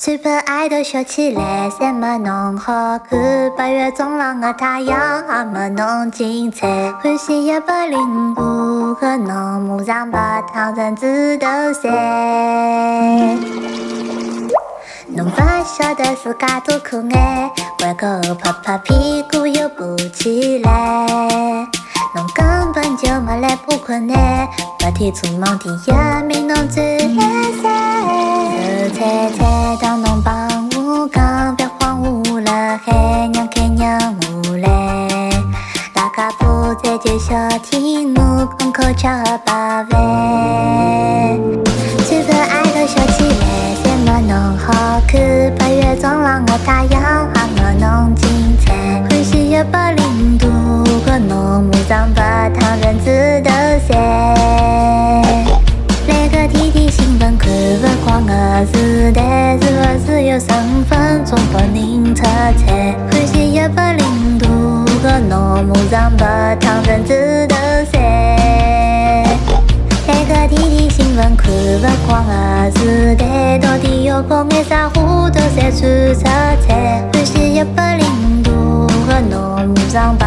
Super Idol 笑起来什么侬好看？八月中浪的太阳那么侬精彩。欢喜一百零五个侬马上把烫成猪头山。侬不晓得自家多可爱，弯个后拍拍屁股又爬起来。侬根本就没来破困难，白天做梦第一名侬最来三。在就小听我空口吃饱饭。最不爱的笑起来，什么侬好看？八月中浪的太阳，还没侬精彩。欢喜一百零度和侬马上把烫成猪头山。来个天天新闻看不光的时代，是不是有身份总拨人出彩？欢喜一百零度和侬马上把烫成猪头山。来个天天新闻看不光的时代，到底要搞眼啥花头才算出彩？欢喜一百零度和侬马上把